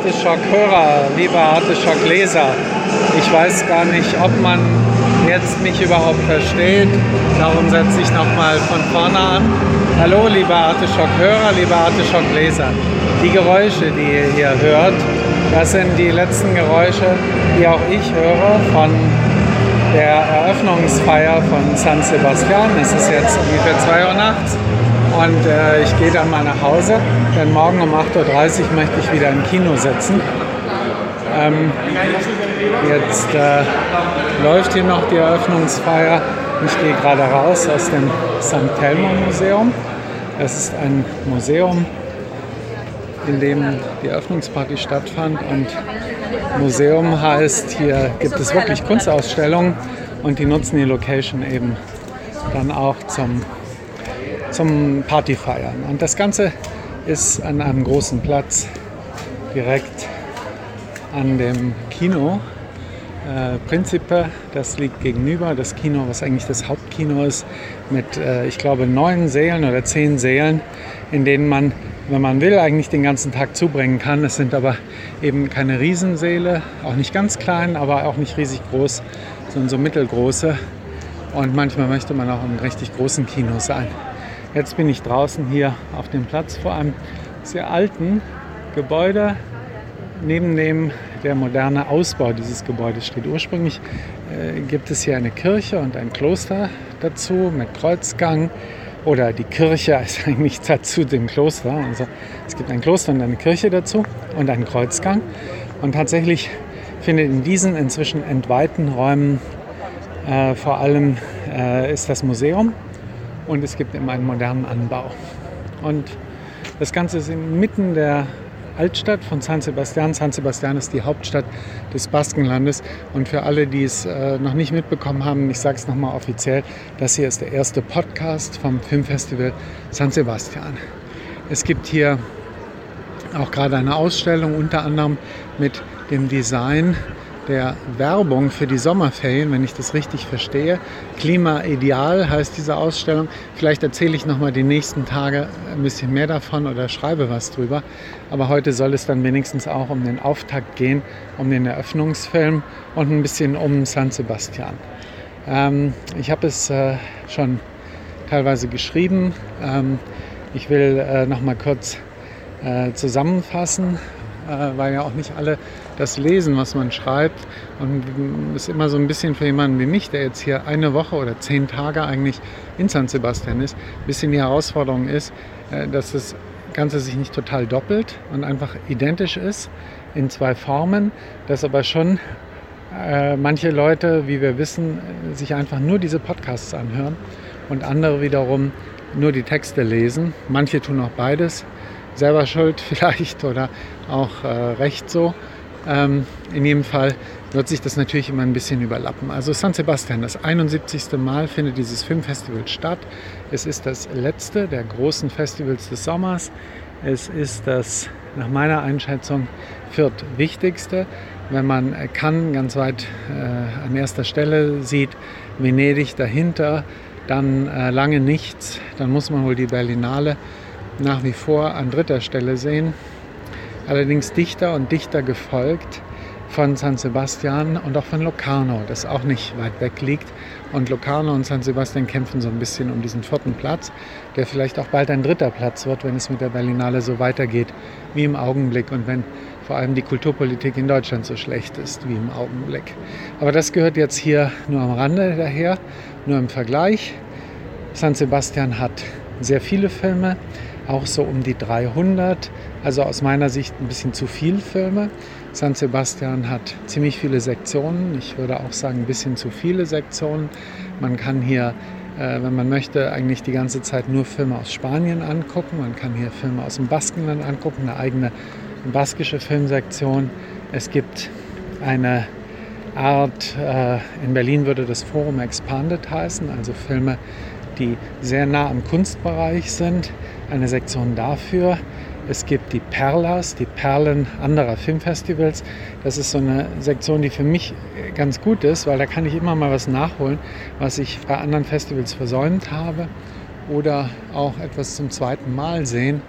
Arteschock-Hörer, liebe Arteschock-Leser, ich weiß gar nicht, ob man jetzt mich überhaupt versteht. Darum setze ich nochmal von vorne an. Hallo, liebe Arteschock-Hörer, liebe Arteschock-Leser. Die Geräusche, die ihr hier hört, das sind die letzten Geräusche, die auch ich höre von der Eröffnungsfeier von San Sebastian. Es ist jetzt ungefähr 2 Uhr nachts und äh, ich gehe dann mal nach Hause, denn morgen um 8.30 Uhr möchte ich wieder im Kino sitzen. Ähm, jetzt äh, läuft hier noch die Eröffnungsfeier. Ich gehe gerade raus aus dem St. Telmo Museum. Es ist ein Museum, in dem die Eröffnungsparty stattfand. Und Museum heißt, hier gibt es wirklich Kunstausstellungen und die nutzen die Location eben dann auch zum zum Partyfeiern. Und das Ganze ist an einem großen Platz direkt an dem Kino. Äh, Principe, das liegt gegenüber, das Kino, was eigentlich das Hauptkino ist, mit, äh, ich glaube, neun Sälen oder zehn Sälen, in denen man, wenn man will, eigentlich den ganzen Tag zubringen kann. Es sind aber eben keine Riesensäle, auch nicht ganz klein, aber auch nicht riesig groß, sondern so mittelgroße. Und manchmal möchte man auch im richtig großen Kino sein. Jetzt bin ich draußen hier auf dem Platz vor einem sehr alten Gebäude, neben dem der moderne Ausbau dieses Gebäudes steht. Ursprünglich äh, gibt es hier eine Kirche und ein Kloster dazu mit Kreuzgang. Oder die Kirche ist eigentlich dazu dem Kloster. Also es gibt ein Kloster und eine Kirche dazu und einen Kreuzgang. Und tatsächlich findet in diesen inzwischen entweihten Räumen äh, vor allem äh, ist das Museum und es gibt immer einen modernen Anbau. Und das Ganze ist inmitten der Altstadt von San Sebastian. San Sebastian ist die Hauptstadt des Baskenlandes. Und für alle, die es äh, noch nicht mitbekommen haben, ich sage es nochmal offiziell, das hier ist der erste Podcast vom Filmfestival San Sebastian. Es gibt hier auch gerade eine Ausstellung, unter anderem mit dem Design der Werbung für die Sommerferien, wenn ich das richtig verstehe. Klima Ideal heißt diese Ausstellung. Vielleicht erzähle ich noch mal die nächsten Tage ein bisschen mehr davon oder schreibe was drüber. Aber heute soll es dann wenigstens auch um den Auftakt gehen, um den Eröffnungsfilm und ein bisschen um San Sebastian. Ähm, ich habe es äh, schon teilweise geschrieben. Ähm, ich will äh, noch mal kurz äh, zusammenfassen, äh, weil ja auch nicht alle das lesen, was man schreibt. Und es ist immer so ein bisschen für jemanden wie mich, der jetzt hier eine Woche oder zehn Tage eigentlich in San Sebastian ist, ein bisschen die Herausforderung ist, äh, dass das Ganze sich nicht total doppelt und einfach identisch ist in zwei Formen, dass aber schon äh, manche Leute, wie wir wissen, sich einfach nur diese Podcasts anhören und andere wiederum nur die Texte lesen. Manche tun auch beides selber schuld vielleicht oder auch äh, recht so. Ähm, in jedem Fall wird sich das natürlich immer ein bisschen überlappen. Also San Sebastian, das 71. Mal findet dieses Filmfestival statt. Es ist das letzte der großen Festivals des Sommers. Es ist das nach meiner Einschätzung viertwichtigste. Wenn man kann ganz weit äh, an erster Stelle sieht, Venedig dahinter, dann äh, lange nichts, dann muss man wohl die Berlinale nach wie vor an dritter Stelle sehen. Allerdings dichter und dichter gefolgt von San Sebastian und auch von Locarno, das auch nicht weit weg liegt. Und Locarno und San Sebastian kämpfen so ein bisschen um diesen vierten Platz, der vielleicht auch bald ein dritter Platz wird, wenn es mit der Berlinale so weitergeht wie im Augenblick und wenn vor allem die Kulturpolitik in Deutschland so schlecht ist wie im Augenblick. Aber das gehört jetzt hier nur am Rande daher, nur im Vergleich. San Sebastian hat sehr viele Filme, auch so um die 300. Also aus meiner Sicht ein bisschen zu viel Filme. San Sebastian hat ziemlich viele Sektionen. Ich würde auch sagen, ein bisschen zu viele Sektionen. Man kann hier, äh, wenn man möchte, eigentlich die ganze Zeit nur Filme aus Spanien angucken. Man kann hier Filme aus dem Baskenland angucken, eine eigene baskische Filmsektion. Es gibt eine Art, äh, in Berlin würde das Forum Expanded heißen, also Filme, die sehr nah am Kunstbereich sind eine Sektion dafür. Es gibt die Perlas, die Perlen anderer Filmfestivals. Das ist so eine Sektion, die für mich ganz gut ist, weil da kann ich immer mal was nachholen, was ich bei anderen Festivals versäumt habe oder auch etwas zum zweiten Mal sehen,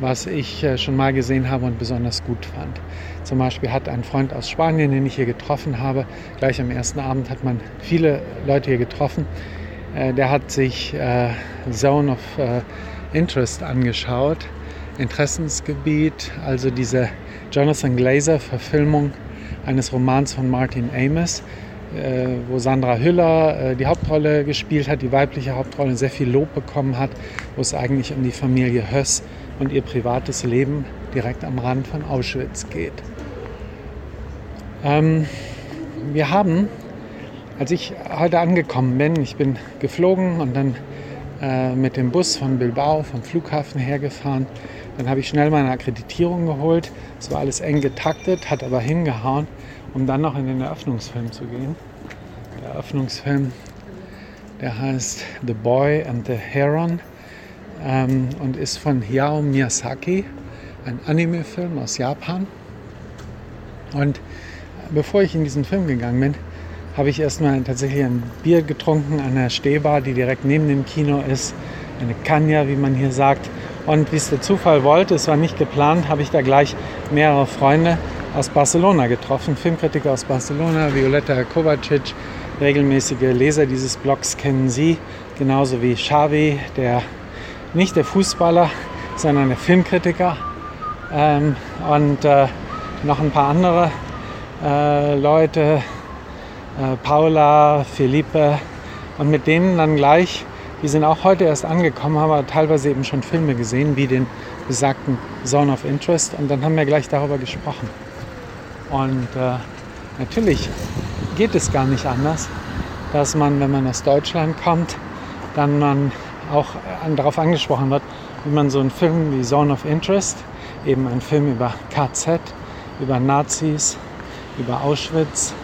was ich äh, schon mal gesehen habe und besonders gut fand. Zum Beispiel hat ein Freund aus Spanien, den ich hier getroffen habe, gleich am ersten Abend hat man viele Leute hier getroffen, äh, der hat sich äh, Zone of Interest angeschaut, Interessensgebiet, also diese Jonathan Glazer-Verfilmung eines Romans von Martin Amis, wo Sandra Hüller die Hauptrolle gespielt hat, die weibliche Hauptrolle, sehr viel Lob bekommen hat, wo es eigentlich um die Familie Höss und ihr privates Leben direkt am Rand von Auschwitz geht. Ähm, wir haben, als ich heute angekommen bin, ich bin geflogen und dann äh, mit dem Bus von Bilbao vom Flughafen hergefahren, dann habe ich schnell meine Akkreditierung geholt. Es war alles eng getaktet, hat aber hingehauen, um dann noch in den Eröffnungsfilm zu gehen. Der Eröffnungsfilm, der heißt The Boy and the Heron ähm, und ist von Hayao Miyazaki, ein Anime-Film aus Japan. Und bevor ich in diesen Film gegangen bin, habe ich erstmal tatsächlich ein Bier getrunken an der Stehbar, die direkt neben dem Kino ist. Eine Kanya, wie man hier sagt. Und wie es der Zufall wollte, es war nicht geplant, habe ich da gleich mehrere Freunde aus Barcelona getroffen. Filmkritiker aus Barcelona, Violetta Kovacic, regelmäßige Leser dieses Blogs kennen sie, genauso wie Xavi, der nicht der Fußballer, sondern der Filmkritiker ähm, und äh, noch ein paar andere äh, Leute, äh, Paula, Felipe und mit denen dann gleich, die sind auch heute erst angekommen, haben aber teilweise eben schon Filme gesehen, wie den besagten Zone of Interest und dann haben wir gleich darüber gesprochen. Und äh, natürlich geht es gar nicht anders, dass man, wenn man aus Deutschland kommt, dann man auch darauf angesprochen wird, wie man so einen Film wie Zone of Interest, eben ein Film über KZ, über Nazis, über Auschwitz,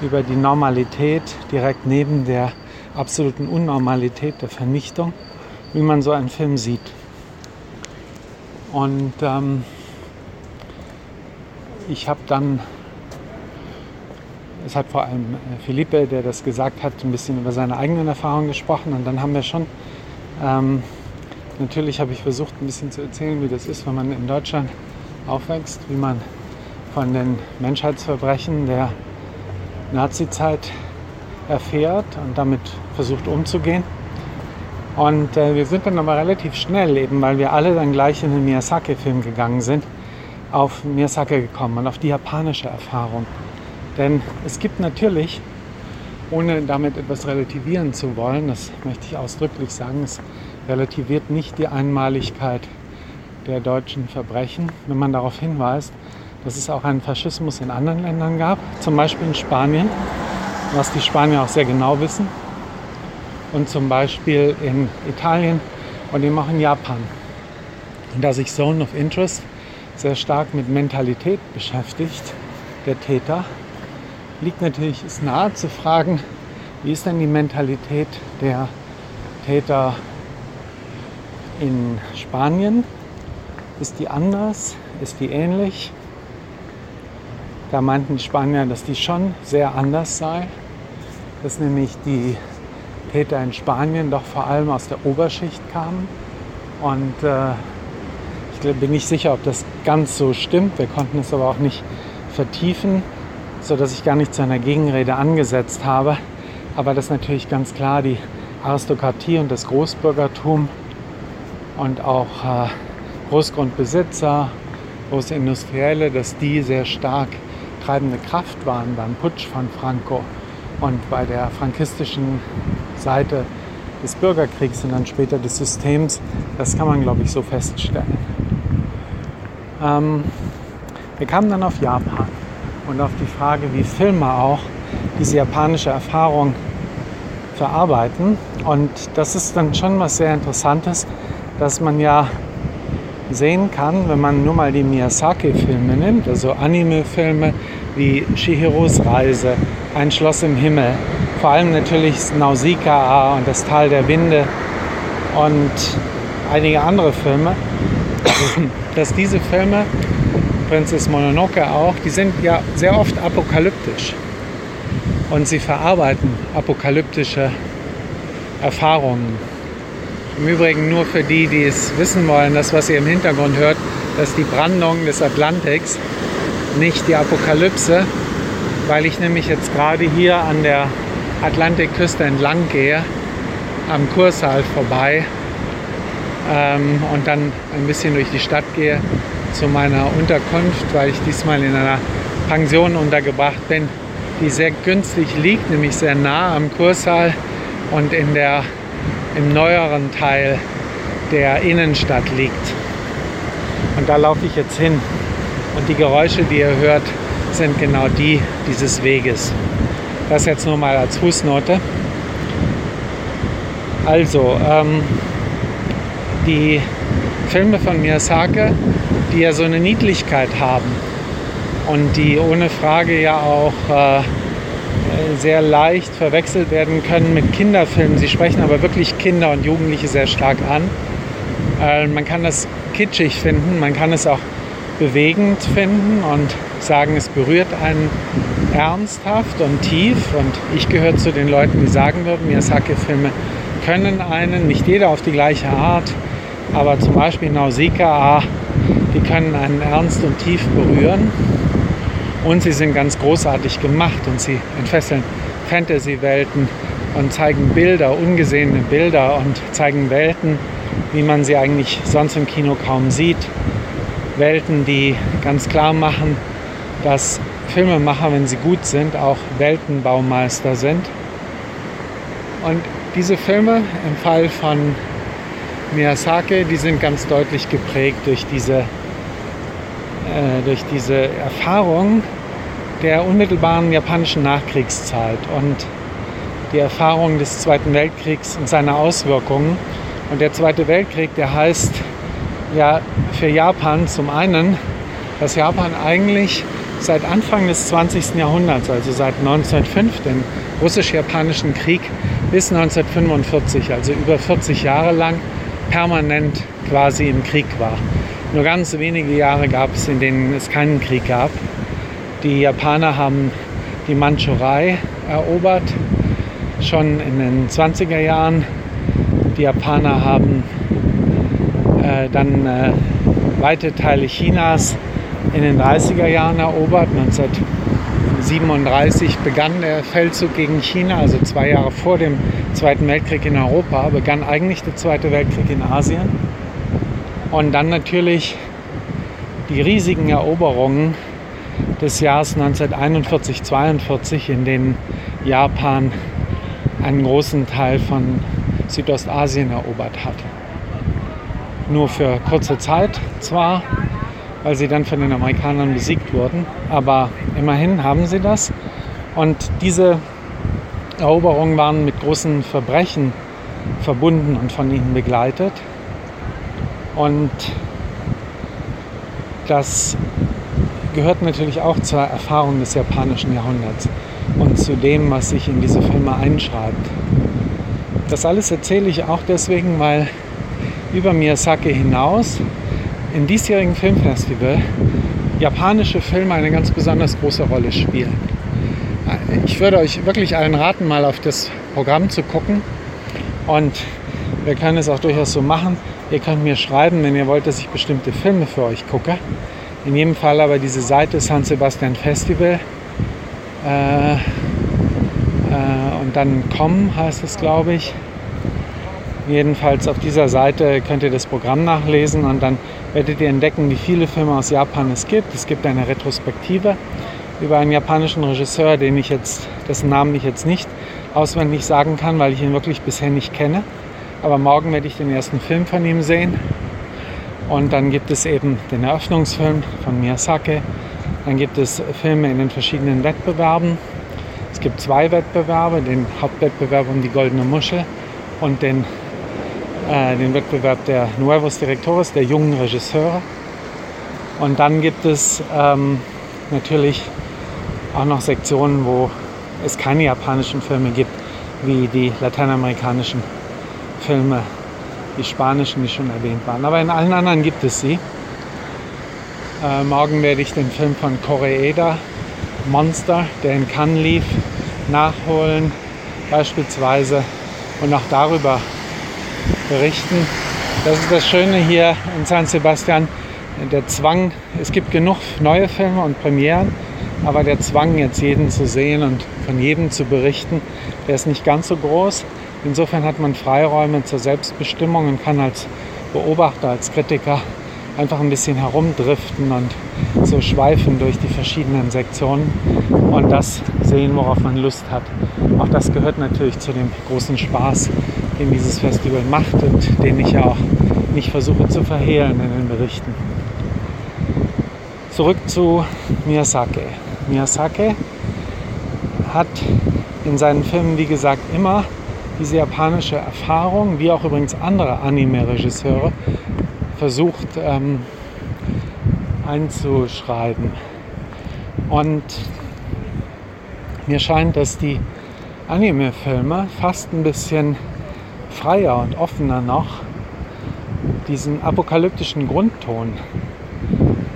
über die Normalität direkt neben der absoluten Unnormalität der Vernichtung, wie man so einen Film sieht. Und ähm, ich habe dann, es hat vor allem Philippe, der das gesagt hat, ein bisschen über seine eigenen Erfahrungen gesprochen und dann haben wir schon ähm, natürlich habe ich versucht, ein bisschen zu erzählen, wie das ist, wenn man in Deutschland aufwächst, wie man von den Menschheitsverbrechen der Nazizeit erfährt und damit versucht umzugehen. Und äh, wir sind dann aber relativ schnell, eben weil wir alle dann gleich in den Miyazaki-Film gegangen sind, auf Miyazaki gekommen und auf die japanische Erfahrung. Denn es gibt natürlich ohne damit etwas relativieren zu wollen, das möchte ich ausdrücklich sagen, es relativiert nicht die Einmaligkeit der deutschen Verbrechen, wenn man darauf hinweist, dass es auch einen Faschismus in anderen Ländern gab, zum Beispiel in Spanien, was die Spanier auch sehr genau wissen, und zum Beispiel in Italien und eben auch in Japan. Und da sich Zone of Interest sehr stark mit Mentalität beschäftigt, der Täter, liegt natürlich ist nahe zu fragen, wie ist denn die Mentalität der Täter in Spanien? Ist die anders? Ist die ähnlich? Da meinten die Spanier, dass die schon sehr anders sei, dass nämlich die Täter in Spanien doch vor allem aus der Oberschicht kamen. Und äh, ich bin nicht sicher, ob das ganz so stimmt. Wir konnten es aber auch nicht vertiefen sodass ich gar nicht zu einer Gegenrede angesetzt habe. Aber das natürlich ganz klar die Aristokratie und das Großbürgertum und auch äh, Großgrundbesitzer, große Industrielle, dass die sehr stark treibende Kraft waren beim Putsch von Franco und bei der frankistischen Seite des Bürgerkriegs und dann später des Systems. Das kann man, glaube ich, so feststellen. Ähm, wir kamen dann auf Japan und auf die Frage, wie Filme auch diese japanische Erfahrung verarbeiten. Und das ist dann schon was sehr Interessantes, dass man ja sehen kann, wenn man nur mal die Miyazaki-Filme nimmt, also Anime-Filme wie Shihiros Reise, Ein Schloss im Himmel, vor allem natürlich Nausicaa und das Tal der Winde und einige andere Filme, dass diese Filme Princess Mononoke auch, die sind ja sehr oft apokalyptisch. Und sie verarbeiten apokalyptische Erfahrungen. Im Übrigen nur für die, die es wissen wollen, das, was ihr im Hintergrund hört, das ist die Brandung des Atlantiks, nicht die Apokalypse, weil ich nämlich jetzt gerade hier an der Atlantikküste entlang gehe, am Kursaal vorbei ähm, und dann ein bisschen durch die Stadt gehe zu meiner Unterkunft, weil ich diesmal in einer Pension untergebracht bin, die sehr günstig liegt, nämlich sehr nah am Kursaal und in der, im neueren Teil der Innenstadt liegt. Und da laufe ich jetzt hin. Und die Geräusche, die ihr hört, sind genau die dieses Weges. Das jetzt nur mal als Fußnote. Also, ähm, die Filme von Miyazaki, die ja so eine Niedlichkeit haben und die ohne Frage ja auch äh, sehr leicht verwechselt werden können mit Kinderfilmen. Sie sprechen aber wirklich Kinder und Jugendliche sehr stark an. Äh, man kann das kitschig finden, man kann es auch bewegend finden und sagen, es berührt einen ernsthaft und tief. Und ich gehöre zu den Leuten, die sagen würden, Miyazaki-Filme können einen, nicht jeder auf die gleiche Art, aber zum Beispiel Nausicaa, die können einen ernst und tief berühren. Und sie sind ganz großartig gemacht und sie entfesseln Fantasy-Welten und zeigen Bilder, ungesehene Bilder und zeigen Welten, wie man sie eigentlich sonst im Kino kaum sieht. Welten, die ganz klar machen, dass Filmemacher, wenn sie gut sind, auch Weltenbaumeister sind. Und diese Filme im Fall von Miyazaki, die sind ganz deutlich geprägt durch diese, äh, durch diese Erfahrung der unmittelbaren japanischen Nachkriegszeit und die Erfahrung des Zweiten Weltkriegs und seine Auswirkungen. Und der Zweite Weltkrieg, der heißt ja für Japan zum einen, dass Japan eigentlich seit Anfang des 20. Jahrhunderts, also seit 1905, den russisch-japanischen Krieg, bis 1945, also über 40 Jahre lang, permanent quasi im Krieg war. Nur ganz wenige Jahre gab es, in denen es keinen Krieg gab. Die Japaner haben die Mandschurei erobert, schon in den 20er Jahren. Die Japaner haben äh, dann äh, weite Teile Chinas in den 30er Jahren erobert. 1937 begann der Feldzug gegen China, also zwei Jahre vor dem Zweiten Weltkrieg in Europa, begann eigentlich der Zweite Weltkrieg in Asien. Und dann natürlich die riesigen Eroberungen des Jahres 1941-42, in denen Japan einen großen Teil von Südostasien erobert hat nur für kurze Zeit zwar, weil sie dann von den Amerikanern besiegt wurden, aber immerhin haben sie das. Und diese Eroberungen waren mit großen Verbrechen verbunden und von ihnen begleitet. Und das gehört natürlich auch zur Erfahrung des japanischen Jahrhunderts und zu dem, was sich in diese Filme einschreibt. Das alles erzähle ich auch deswegen, weil über Miyazaki hinaus im diesjährigen Filmfestival japanische Filme eine ganz besonders große Rolle spielen. Ich würde euch wirklich allen raten, mal auf das Programm zu gucken. Und wir können es auch durchaus so machen. Ihr könnt mir schreiben, wenn ihr wollt, dass ich bestimmte Filme für euch gucke. In jedem Fall aber diese Seite San Sebastian Festival. Äh, äh, und dann kommen heißt es, glaube ich. Jedenfalls auf dieser Seite könnt ihr das Programm nachlesen und dann werdet ihr entdecken, wie viele Filme aus Japan es gibt. Es gibt eine Retrospektive über einen japanischen Regisseur, den ich jetzt, dessen Namen ich jetzt nicht auswendig sagen kann, weil ich ihn wirklich bisher nicht kenne. Aber morgen werde ich den ersten Film von ihm sehen. Und dann gibt es eben den Eröffnungsfilm von Miyazaki. Dann gibt es Filme in den verschiedenen Wettbewerben. Es gibt zwei Wettbewerbe, den Hauptwettbewerb um die Goldene Muschel und den äh, den Wettbewerb der Nuevos Directores, der jungen Regisseure. Und dann gibt es ähm, natürlich auch noch Sektionen, wo es keine japanischen Filme gibt, wie die lateinamerikanischen Filme, die spanischen, die schon erwähnt waren. Aber in allen anderen gibt es sie. Äh, morgen werde ich den Film von Koreeda, Monster, der in Cannes lief, nachholen, beispielsweise. Und auch darüber berichten. Das ist das Schöne hier in San Sebastian. Der Zwang, es gibt genug neue Filme und Premieren, aber der Zwang, jetzt jeden zu sehen und von jedem zu berichten, der ist nicht ganz so groß. Insofern hat man Freiräume zur Selbstbestimmung und kann als Beobachter, als Kritiker einfach ein bisschen herumdriften und so schweifen durch die verschiedenen Sektionen und das sehen, worauf man Lust hat. Auch das gehört natürlich zu dem großen Spaß, den dieses Festival macht und den ich ja auch nicht versuche zu verhehlen in den Berichten. Zurück zu Miyazaki. Miyazaki hat in seinen Filmen, wie gesagt, immer diese japanische Erfahrung, wie auch übrigens andere Anime-Regisseure, versucht ähm, einzuschreiben. Und mir scheint, dass die Anime-Filme fast ein bisschen freier und offener noch diesen apokalyptischen Grundton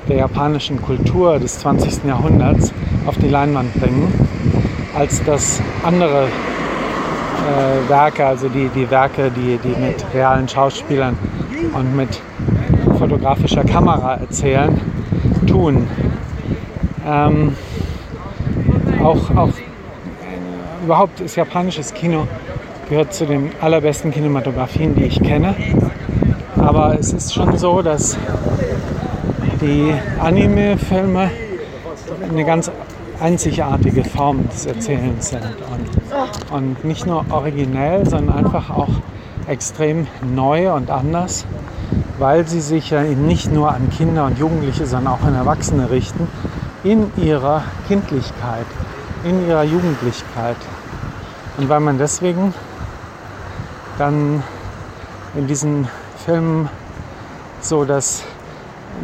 der japanischen Kultur des 20. Jahrhunderts auf die Leinwand bringen, als das andere äh, Werke, also die, die Werke, die, die mit realen Schauspielern und mit fotografischer Kamera erzählen, tun. Ähm, auch, auch überhaupt ist japanisches Kino gehört zu den allerbesten Kinematografien, die ich kenne. Aber es ist schon so, dass die Anime-Filme eine ganz einzigartige Form des Erzählens sind. Und, nicht nur originell, sondern einfach auch extrem neu und anders weil sie sich ja eben nicht nur an Kinder und Jugendliche, sondern auch an Erwachsene richten, in ihrer Kindlichkeit, in ihrer Jugendlichkeit. Und weil man deswegen dann in diesen Filmen so das,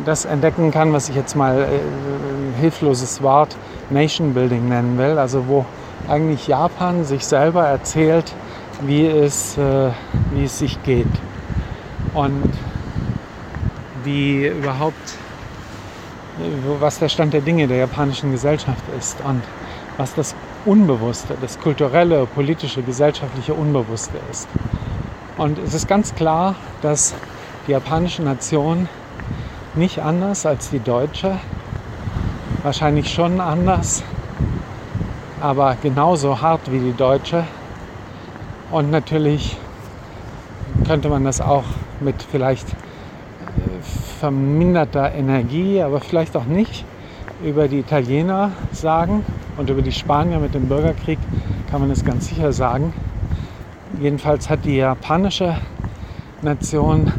das entdecken kann, was ich jetzt mal äh, hilfloses Wort Nation Building nennen will, also wo eigentlich Japan sich selber erzählt, wie es, äh, wie es sich geht. Und wie überhaupt, was der Stand der Dinge der japanischen Gesellschaft ist und was das Unbewusste, das kulturelle, politische, gesellschaftliche Unbewusste ist. Und es ist ganz klar, dass die japanische Nation nicht anders als die deutsche, wahrscheinlich schon anders, aber genauso hart wie die deutsche. Und natürlich könnte man das auch mit vielleicht verminderter Energie, aber vielleicht auch nicht, über die Italiener sagen und über die Spanier mit dem Bürgerkrieg kann man es ganz sicher sagen. Jedenfalls hat die japanische Nation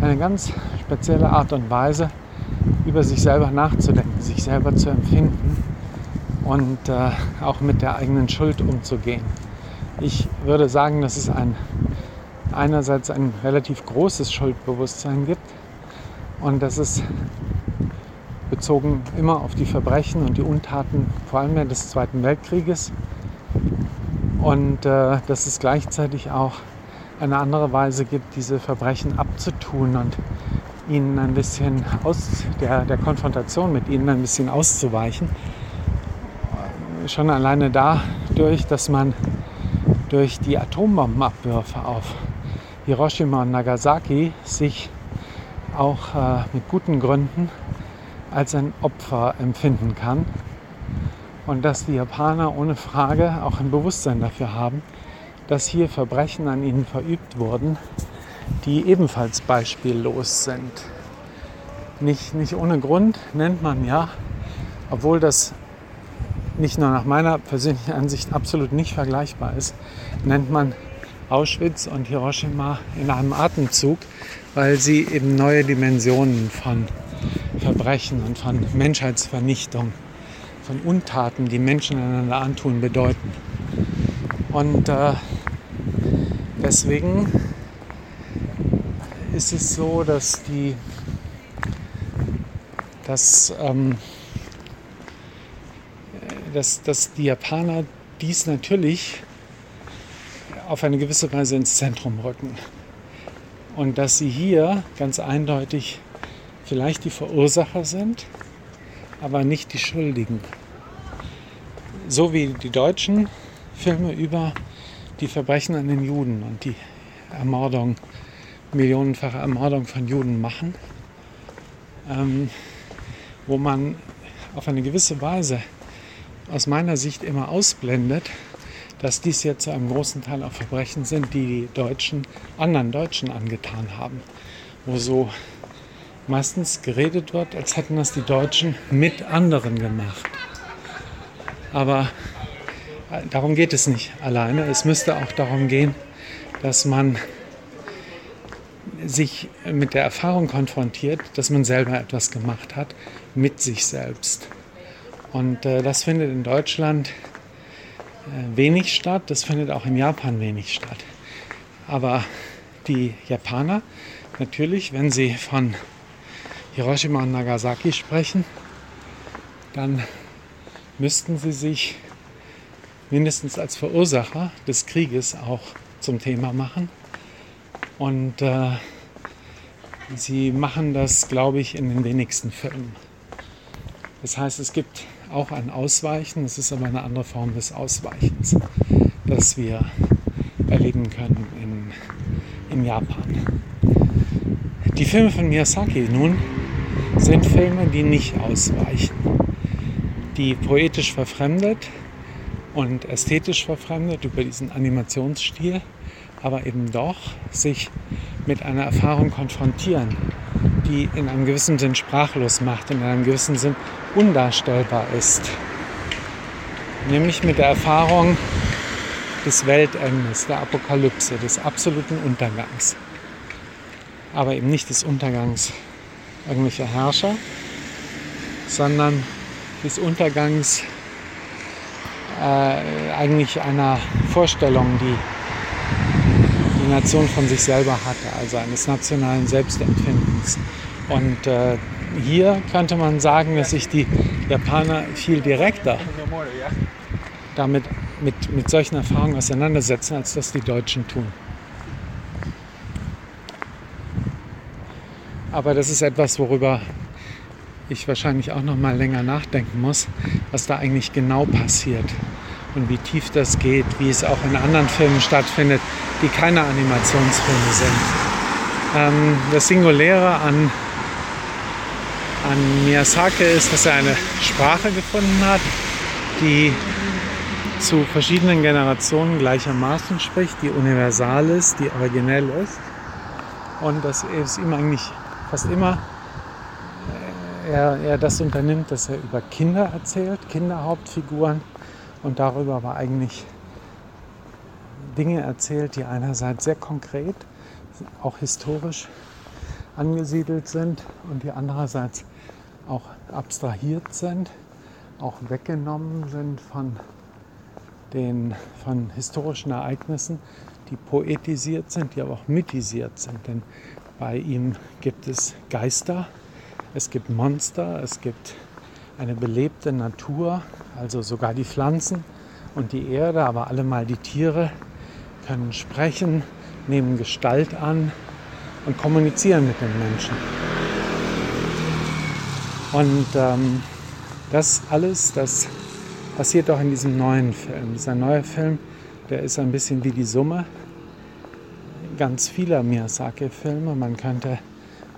eine ganz spezielle Art und Weise, über sich selber nachzudenken, sich selber zu empfinden und äh, auch mit der eigenen Schuld umzugehen. Ich würde sagen, dass es ein, einerseits ein relativ großes Schuldbewusstsein gibt, und das ist bezogen immer auf die Verbrechen und die Untaten, vor allem des Zweiten Weltkrieges. Und äh, dass es gleichzeitig auch eine andere Weise gibt, diese Verbrechen abzutun und ihnen ein bisschen aus der, der Konfrontation mit ihnen ein bisschen auszuweichen. Schon alleine dadurch, dass man durch die Atombombenabwürfe auf Hiroshima und Nagasaki sich auch äh, mit guten Gründen als ein Opfer empfinden kann und dass die Japaner ohne Frage auch ein Bewusstsein dafür haben, dass hier Verbrechen an ihnen verübt wurden, die ebenfalls beispiellos sind. Nicht, nicht ohne Grund nennt man ja, obwohl das nicht nur nach meiner persönlichen Ansicht absolut nicht vergleichbar ist, nennt man Auschwitz und Hiroshima in einem Atemzug, weil sie eben neue Dimensionen von Verbrechen und von Menschheitsvernichtung, von Untaten, die Menschen einander antun, bedeuten. Und äh, deswegen ist es so, dass die, dass, ähm, dass, dass die Japaner dies natürlich auf eine gewisse Weise ins Zentrum rücken. Und dass sie hier ganz eindeutig vielleicht die Verursacher sind, aber nicht die Schuldigen. So wie die deutschen Filme über die Verbrechen an den Juden und die Ermordung, millionenfache Ermordung von Juden machen, ähm, wo man auf eine gewisse Weise aus meiner Sicht immer ausblendet, dass dies jetzt zu einem großen Teil auch Verbrechen sind, die die Deutschen anderen Deutschen angetan haben, wo so meistens geredet wird, als hätten das die Deutschen mit anderen gemacht. Aber äh, darum geht es nicht alleine. Es müsste auch darum gehen, dass man sich mit der Erfahrung konfrontiert, dass man selber etwas gemacht hat mit sich selbst. Und äh, das findet in Deutschland äh, wenig statt, das findet auch in Japan wenig statt. Aber die Japaner, natürlich, wenn sie von Hiroshima und Nagasaki sprechen, dann müssten sie sich mindestens als Verursacher des Krieges auch zum Thema machen. Und äh, sie machen das, glaube ich, in den wenigsten Filmen. Das heißt, es gibt auch ein Ausweichen, es ist aber eine andere Form des Ausweichens, das wir erleben können in, in Japan. Die Filme von Miyazaki nun sind Filme, die nicht ausweichen, die poetisch verfremdet und ästhetisch verfremdet über diesen Animationsstil, aber eben doch sich mit einer Erfahrung konfrontieren, die in einem gewissen Sinn sprachlos macht, in einem gewissen Sinn undarstellbar ist. Nämlich mit der Erfahrung des Weltendes, der Apokalypse, des absoluten Untergangs. Aber eben nicht des Untergangs irgendwelcher Herrscher, sondern des Untergangs äh, eigentlich einer Vorstellung, die die Nation von sich selber hatte, also eines nationalen Selbstempfindens. Und äh, hier könnte man sagen, dass sich die Japaner viel direkter damit mit, mit solchen Erfahrungen auseinandersetzen, als das die Deutschen tun. Aber das ist etwas, worüber ich wahrscheinlich auch noch mal länger nachdenken muss, was da eigentlich genau passiert und wie tief das geht, wie es auch in anderen Filmen stattfindet, die keine Animationsfilme sind. Ähm, das Singuläre an, an Miyazaki ist, dass er eine Sprache gefunden hat, die zu verschiedenen Generationen gleichermaßen spricht, die universal ist, die originell ist. Und dass es ihm eigentlich fast immer äh, er, er das unternimmt, dass er über Kinder erzählt, Kinderhauptfiguren. Und darüber aber eigentlich Dinge erzählt, die einerseits sehr konkret, auch historisch angesiedelt sind und die andererseits auch abstrahiert sind, auch weggenommen sind von den von historischen Ereignissen, die poetisiert sind, die aber auch mythisiert sind. Denn bei ihm gibt es Geister, es gibt Monster, es gibt eine belebte Natur, also sogar die Pflanzen und die Erde, aber allemal die Tiere können sprechen, nehmen Gestalt an und kommunizieren mit den Menschen. Und ähm, das alles, das passiert auch in diesem neuen Film. Dieser neue Film, der ist ein bisschen wie die Summe ganz vieler Miyazaki-Filme. Man könnte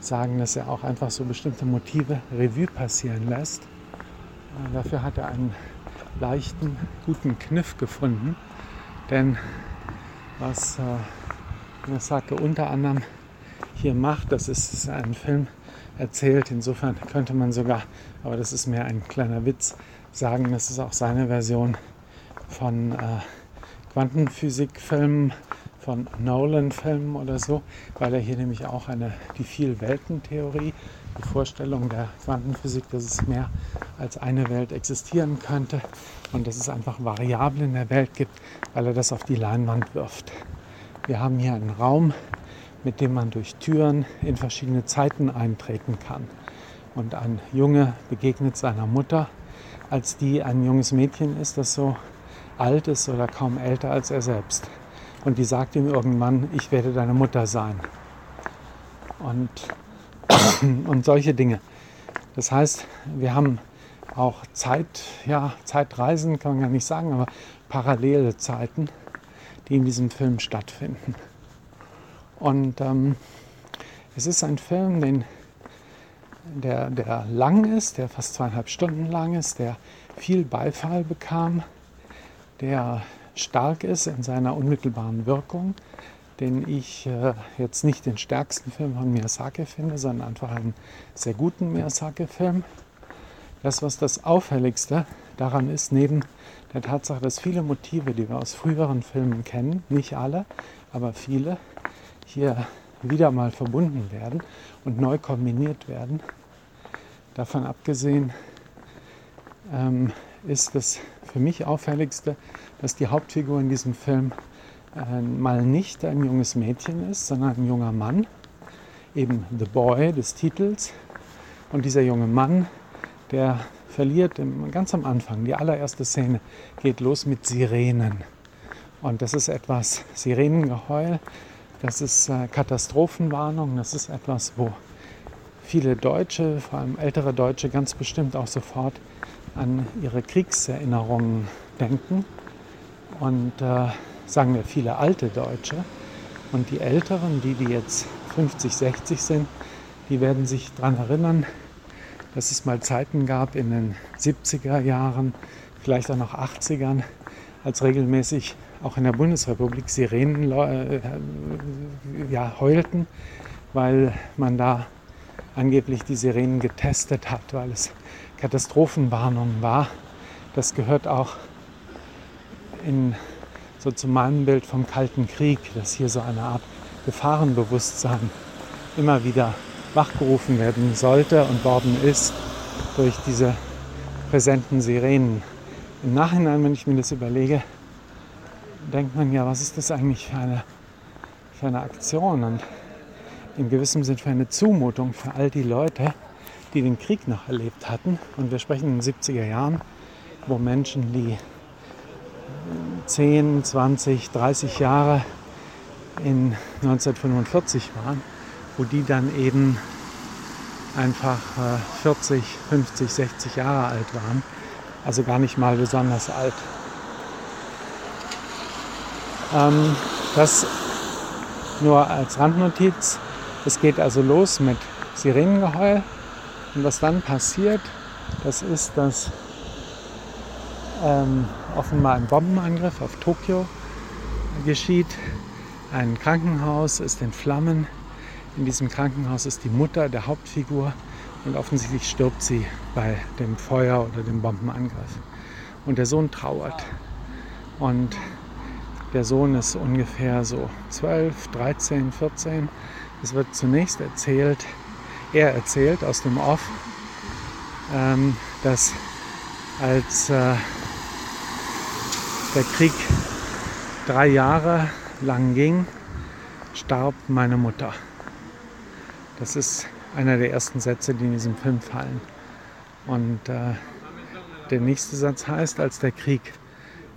sagen, dass er auch einfach so bestimmte Motive Revue passieren lässt. Äh, dafür hat er einen leichten, guten Kniff gefunden. Denn was Miyazaki unter anderem hier macht, das ist ein Film erzählt. Insofern könnte man sogar, aber das ist mehr ein kleiner Witz, sagen, das ist auch seine Version von äh, Quantenphysikfilmen von Nolan-Filmen oder so, weil er hier nämlich auch eine, die Vielweltentheorie, die Vorstellung der Quantenphysik, dass es mehr als eine Welt existieren könnte und dass es einfach Variablen in der Welt gibt, weil er das auf die Leinwand wirft. Wir haben hier einen Raum, mit dem man durch Türen in verschiedene Zeiten eintreten kann. Und ein Junge begegnet seiner Mutter, als die ein junges Mädchen ist, das so alt ist oder kaum älter als er selbst. Und die sagt ihm irgendwann, ich werde deine Mutter sein. Und, und solche Dinge. Das heißt, wir haben auch Zeit, ja, Zeitreisen kann man gar nicht sagen, aber parallele Zeiten, die in diesem Film stattfinden. Und ähm, es ist ein Film, den, der, der lang ist, der fast zweieinhalb Stunden lang ist, der viel Beifall bekam, der stark ist in seiner unmittelbaren Wirkung, den ich äh, jetzt nicht den stärksten Film von Miyazaki finde, sondern einfach einen sehr guten Miyazaki-Film. Das, was das Auffälligste daran ist, neben der Tatsache, dass viele Motive, die wir aus früheren Filmen kennen, nicht alle, aber viele, hier wieder mal verbunden werden und neu kombiniert werden. Davon abgesehen ähm, ist das für mich auffälligste, dass die Hauptfigur in diesem Film äh, mal nicht ein junges Mädchen ist, sondern ein junger Mann, eben The Boy des Titels. Und dieser junge Mann, der verliert ganz am Anfang, die allererste Szene geht los mit Sirenen. Und das ist etwas Sirenengeheul, das ist äh, Katastrophenwarnung, das ist etwas, wo viele Deutsche, vor allem ältere Deutsche, ganz bestimmt auch sofort an ihre Kriegserinnerungen denken. Und äh, sagen wir viele alte Deutsche. Und die Älteren, die, die jetzt 50, 60 sind, die werden sich daran erinnern, dass es mal Zeiten gab in den 70er Jahren, vielleicht auch noch 80ern, als regelmäßig auch in der Bundesrepublik Sirenen äh, ja, heulten, weil man da angeblich die Sirenen getestet hat, weil es Katastrophenwarnung war. Das gehört auch in, so zu meinem Bild vom Kalten Krieg, dass hier so eine Art Gefahrenbewusstsein immer wieder wachgerufen werden sollte und worden ist durch diese präsenten Sirenen. Im Nachhinein, wenn ich mir das überlege, denkt man ja, was ist das eigentlich für eine, für eine Aktion und in gewissem Sinne für eine Zumutung für all die Leute, die den Krieg noch erlebt hatten. Und wir sprechen in den 70er Jahren, wo Menschen, die 10, 20, 30 Jahre in 1945 waren, wo die dann eben einfach 40, 50, 60 Jahre alt waren. Also gar nicht mal besonders alt. Ähm, das nur als Randnotiz. Es geht also los mit Sirenengeheul. Und was dann passiert, das ist, dass ähm, offenbar ein Bombenangriff auf Tokio geschieht. Ein Krankenhaus ist in Flammen. In diesem Krankenhaus ist die Mutter der Hauptfigur und offensichtlich stirbt sie bei dem Feuer oder dem Bombenangriff. Und der Sohn trauert. Und der Sohn ist ungefähr so 12, 13, 14. Es wird zunächst erzählt, er erzählt aus dem Off, ähm, dass als äh, der Krieg drei Jahre lang ging, starb meine Mutter. Das ist einer der ersten Sätze, die in diesem Film fallen. Und äh, der nächste Satz heißt, als der Krieg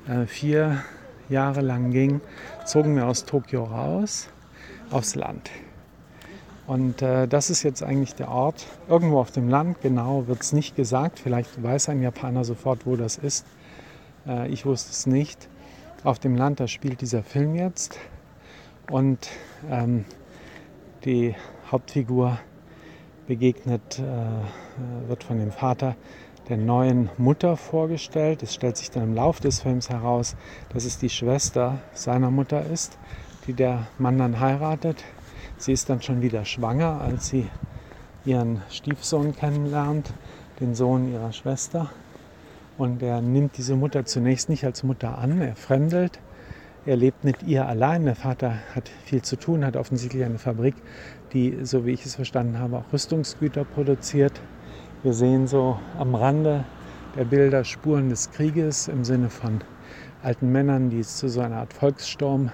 äh, vier Jahre lang ging, zogen wir aus Tokio raus aufs Land. Und äh, das ist jetzt eigentlich der Ort, irgendwo auf dem Land, genau wird es nicht gesagt, vielleicht weiß ein Japaner sofort, wo das ist. Äh, ich wusste es nicht. Auf dem Land, da spielt dieser Film jetzt. Und ähm, die Hauptfigur begegnet, äh, wird von dem Vater der neuen Mutter vorgestellt. Es stellt sich dann im Lauf des Films heraus, dass es die Schwester seiner Mutter ist, die der Mann dann heiratet. Sie ist dann schon wieder schwanger, als sie ihren Stiefsohn kennenlernt, den Sohn ihrer Schwester. Und er nimmt diese Mutter zunächst nicht als Mutter an, er fremdelt er lebt mit ihr allein. Der Vater hat viel zu tun, hat offensichtlich eine Fabrik, die, so wie ich es verstanden habe, auch Rüstungsgüter produziert. Wir sehen so am Rande der Bilder Spuren des Krieges im Sinne von alten Männern, die zu so einer Art Volkssturm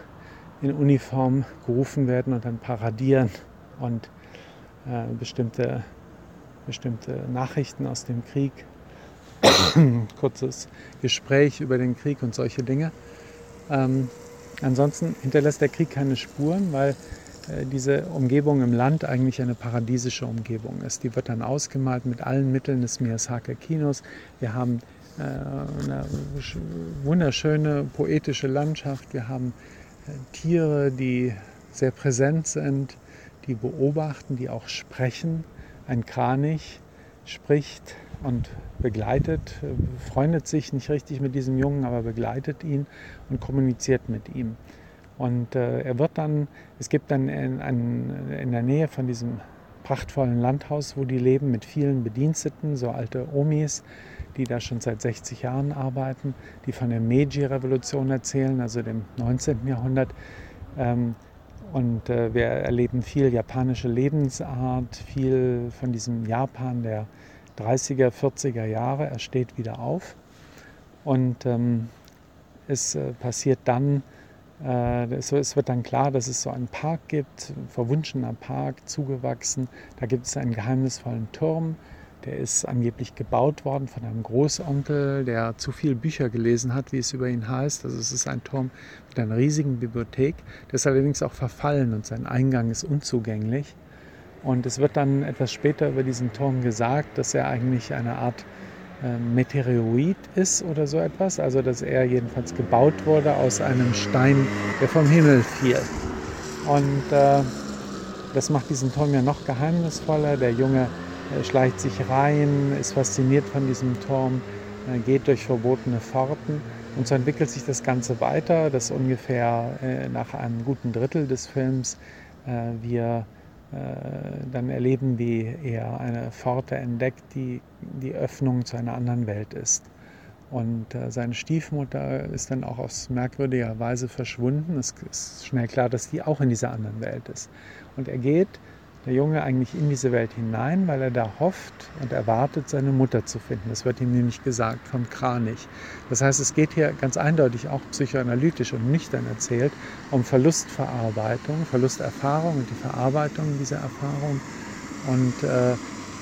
in Uniform gerufen werden und dann paradieren und äh, bestimmte, bestimmte Nachrichten aus dem Krieg, kurzes Gespräch über den Krieg und solche Dinge. Ähm, ansonsten hinterlässt der Krieg keine Spuren, weil diese Umgebung im Land eigentlich eine paradiesische Umgebung ist. Die wird dann ausgemalt mit allen Mitteln des Miyazaki Kinos. Wir haben äh, eine wunderschöne poetische Landschaft. Wir haben äh, Tiere, die sehr präsent sind, die beobachten, die auch sprechen. Ein Kranich spricht und begleitet, freundet sich nicht richtig mit diesem Jungen, aber begleitet ihn und kommuniziert mit ihm. Und äh, er wird dann, es gibt dann in, in, der Nähe von diesem prachtvollen Landhaus, wo die leben, mit vielen Bediensteten, so alte Omis, die da schon seit 60 Jahren arbeiten, die von der Meiji-Revolution erzählen, also dem 19. Jahrhundert. Ähm, und äh, wir erleben viel japanische Lebensart, viel von diesem Japan der 30er, 40er Jahre. Er steht wieder auf. Und ähm, es äh, passiert dann, es, es, wird dann klar, dass es so einen Park gibt, ein verwunschener Park, zugewachsen. Da gibt es einen geheimnisvollen Turm. Der ist angeblich gebaut worden von einem Großonkel, der zu viele Bücher gelesen hat, wie es über ihn heißt. Also es ist ein Turm mit einer riesigen Bibliothek. Der ist allerdings auch verfallen und sein Eingang ist unzugänglich. Und es wird dann etwas später über diesen Turm gesagt, dass er eigentlich eine Art äh, Meteoroid ist oder so etwas. Also dass er jedenfalls gebaut wurde aus einem Stein, der vom Himmel fiel. Und äh, das macht diesen Turm ja noch geheimnisvoller. Der Junge äh, schleicht sich rein, ist fasziniert von diesem Turm, äh, geht durch verbotene Pforten. Und so entwickelt sich das Ganze weiter, dass ungefähr äh, nach einem guten Drittel des Films äh, wir dann erleben, wie er eine Pforte entdeckt, die die Öffnung zu einer anderen Welt ist. Und äh, seine Stiefmutter ist dann auch aus merkwürdiger Weise verschwunden. Es ist schnell klar, dass die auch in dieser anderen Welt ist. Und er geht der Junge eigentlich in diese Welt hinein, weil er da hofft und erwartet, seine Mutter zu finden. Das wird ihm nämlich gesagt vom Kranich. Das heißt, es geht hier ganz eindeutig auch psychoanalytisch und nüchtern erzählt um Verlustverarbeitung, Verlusterfahrung und die Verarbeitung dieser Erfahrung und äh,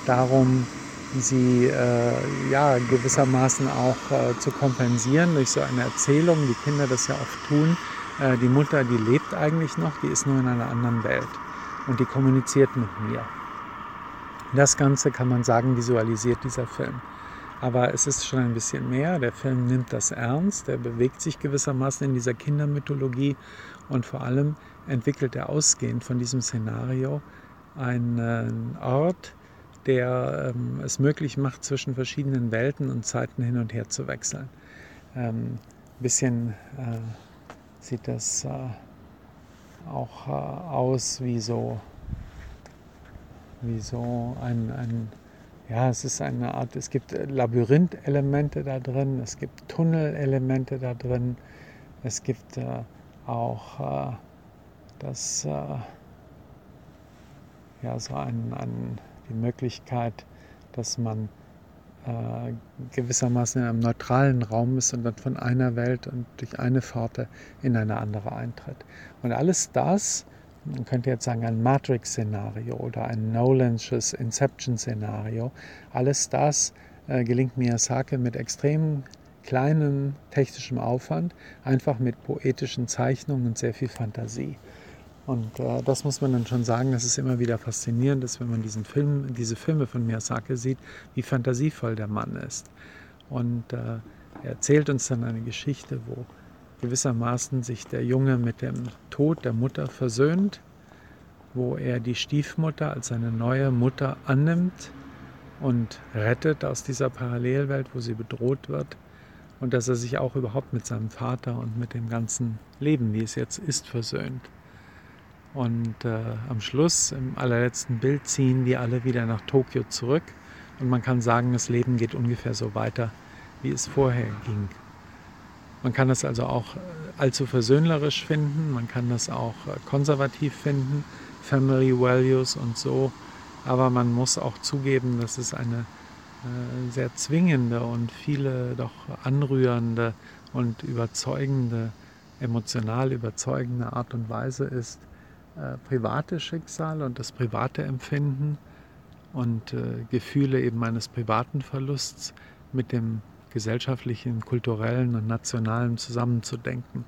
darum, sie äh, ja, gewissermaßen auch äh, zu kompensieren durch so eine Erzählung, wie Kinder das ja oft tun. Äh, die Mutter, die lebt eigentlich noch, die ist nur in einer anderen Welt und die kommuniziert mit mir. Das Ganze kann man sagen, visualisiert dieser Film. Aber es ist schon ein bisschen mehr. Der Film nimmt das ernst, er bewegt sich gewissermaßen in dieser Kindermythologie und vor allem entwickelt er ausgehend von diesem Szenario einen Ort, der ähm, es möglich macht, zwischen verschiedenen Welten und Zeiten hin und her zu wechseln. Ähm, ein bisschen äh, sieht das äh, auch äh, aus wie so, wie so ein, ein, ja, es ist eine Art, es gibt Labyrinth-Elemente da drin, es gibt Tunnelelemente da drin, es gibt äh, auch äh, das, äh, ja, so ein, ein, die Möglichkeit, dass man äh, gewissermaßen in einem neutralen Raum ist und dann von einer Welt und durch eine Pforte in eine andere eintritt. Und alles das, man könnte jetzt sagen, ein Matrix-Szenario oder ein Nolansches Inception-Szenario, alles das äh, gelingt Miyazaki mit extrem kleinem technischem Aufwand, einfach mit poetischen Zeichnungen und sehr viel Fantasie. Und äh, das muss man dann schon sagen, dass es immer wieder faszinierend ist, wenn man diesen Film, diese Filme von Miyazaki sieht, wie fantasievoll der Mann ist. Und äh, er erzählt uns dann eine Geschichte, wo gewissermaßen sich der Junge mit dem Tod der Mutter versöhnt, wo er die Stiefmutter als seine neue Mutter annimmt und rettet aus dieser Parallelwelt, wo sie bedroht wird und dass er sich auch überhaupt mit seinem Vater und mit dem ganzen Leben, wie es jetzt ist, versöhnt. Und äh, am Schluss, im allerletzten Bild, ziehen die alle wieder nach Tokio zurück. Und man kann sagen, das Leben geht ungefähr so weiter, wie es vorher ging. Man kann das also auch äh, allzu versöhnlerisch finden, man kann das auch äh, konservativ finden, Family Values und so. Aber man muss auch zugeben, dass es eine äh, sehr zwingende und viele doch anrührende und überzeugende, emotional überzeugende Art und Weise ist, äh, private Schicksal und das private Empfinden und äh, Gefühle eben eines privaten Verlusts mit dem gesellschaftlichen, kulturellen und nationalen zusammenzudenken.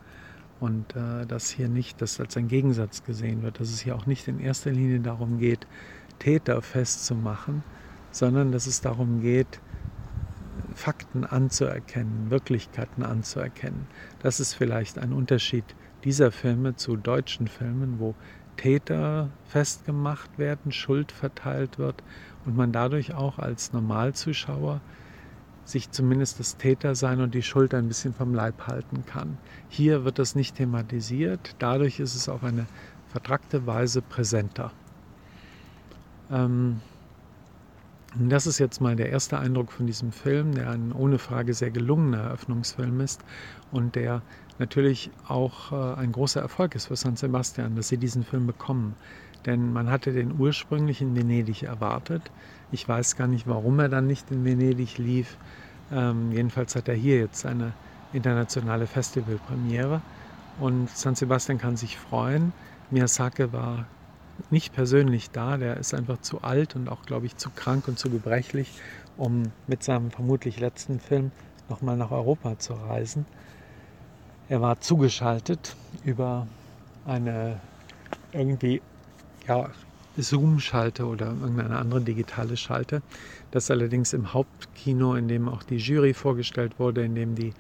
Und äh, dass hier nicht das als ein Gegensatz gesehen wird, dass es hier auch nicht in erster Linie darum geht, Täter festzumachen, sondern dass es darum geht, Fakten anzuerkennen, Wirklichkeiten anzuerkennen. Das ist vielleicht ein Unterschied dieser Filme zu deutschen Filmen, wo Täter festgemacht werden, Schuld verteilt wird und man dadurch auch als Normalzuschauer sich zumindest das Tätersein und die Schuld ein bisschen vom Leib halten kann. Hier wird das nicht thematisiert, dadurch ist es auf eine vertrackte Weise präsenter. Ähm, das ist jetzt mal der erste Eindruck von diesem Film, der ein ohne Frage sehr gelungener Eröffnungsfilm ist und der natürlich auch äh, ein großer Erfolg ist für San Sebastian, dass sie diesen Film bekommen. Denn man hatte den ursprünglich in Venedig erwartet. Ich weiß gar nicht, warum er dann nicht in Venedig lief. Ähm, jedenfalls hat er hier jetzt eine internationale Festivalpremiere. Und San Sebastian kann sich freuen. Miyazaki war nicht persönlich da, der ist einfach zu alt und auch, glaube ich, zu krank und zu gebrechlich, um mit seinem vermutlich letzten Film nochmal nach Europa zu reisen. Er war zugeschaltet über eine irgendwie ja, Zoom-Schalte oder irgendeine andere digitale Schalte. Das allerdings im Hauptkino, in dem auch die Jury vorgestellt wurde, in dem, die,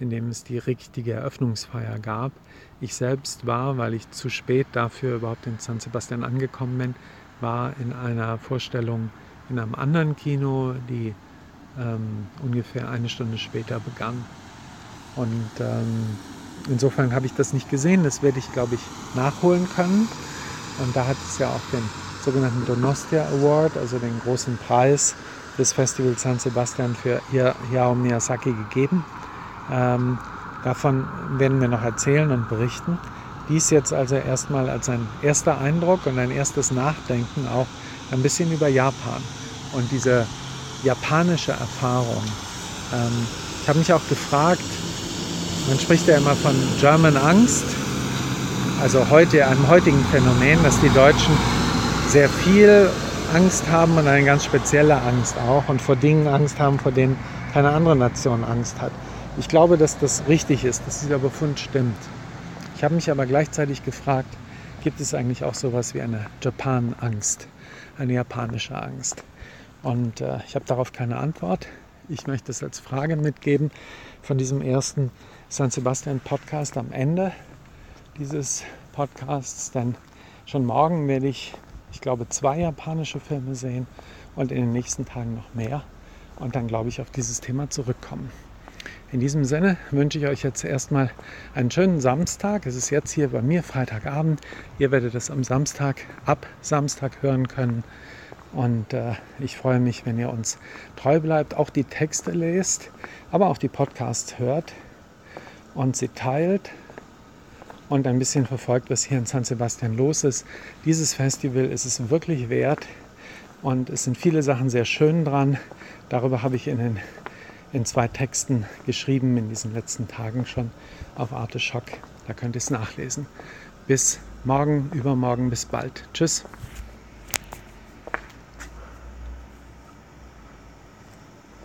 in dem es die richtige Eröffnungsfeier gab. Ich selbst war, weil ich zu spät dafür überhaupt in San Sebastian angekommen bin, war in einer Vorstellung in einem anderen Kino, die ähm, ungefähr eine Stunde später begann. Und ähm, insofern habe ich das nicht gesehen. Das werde ich, glaube ich, nachholen können. Und da hat es ja auch den sogenannten Donostia Award, also den großen Preis des Festivals San Sebastian für Hayao Miyazaki gegeben. Ähm, davon werden wir noch erzählen und berichten. Dies jetzt also erstmal als ein erster Eindruck und ein erstes Nachdenken auch ein bisschen über Japan und diese japanische Erfahrung. Ähm, ich habe mich auch gefragt, man spricht ja immer von German Angst, also heute einem heutigen Phänomen, dass die Deutschen sehr viel Angst haben und eine ganz spezielle Angst auch und vor Dingen Angst haben, vor denen keine andere Nation Angst hat. Ich glaube, dass das richtig ist, dass dieser Befund stimmt. Ich habe mich aber gleichzeitig gefragt, gibt es eigentlich auch sowas wie eine Japan-Angst, eine japanische Angst? Und äh, ich habe darauf keine Antwort. Ich möchte es als Frage mitgeben von diesem ersten San Sebastian Podcast am Ende dieses Podcasts, denn schon morgen werde ich, ich glaube, zwei japanische Filme sehen und in den nächsten Tagen noch mehr und dann, glaube ich, auf dieses Thema zurückkommen. In diesem Sinne wünsche ich euch jetzt erstmal einen schönen Samstag. Es ist jetzt hier bei mir Freitagabend. Ihr werdet es am Samstag, ab Samstag hören können. Und äh, ich freue mich, wenn ihr uns treu bleibt, auch die Texte lest, aber auch die Podcasts hört und sie teilt und ein bisschen verfolgt, was hier in San Sebastian los ist. Dieses Festival ist es wirklich wert und es sind viele Sachen sehr schön dran. Darüber habe ich in, den, in zwei Texten geschrieben in diesen letzten Tagen schon auf Arte Schock. Da könnt ihr es nachlesen. Bis morgen, übermorgen, bis bald. Tschüss.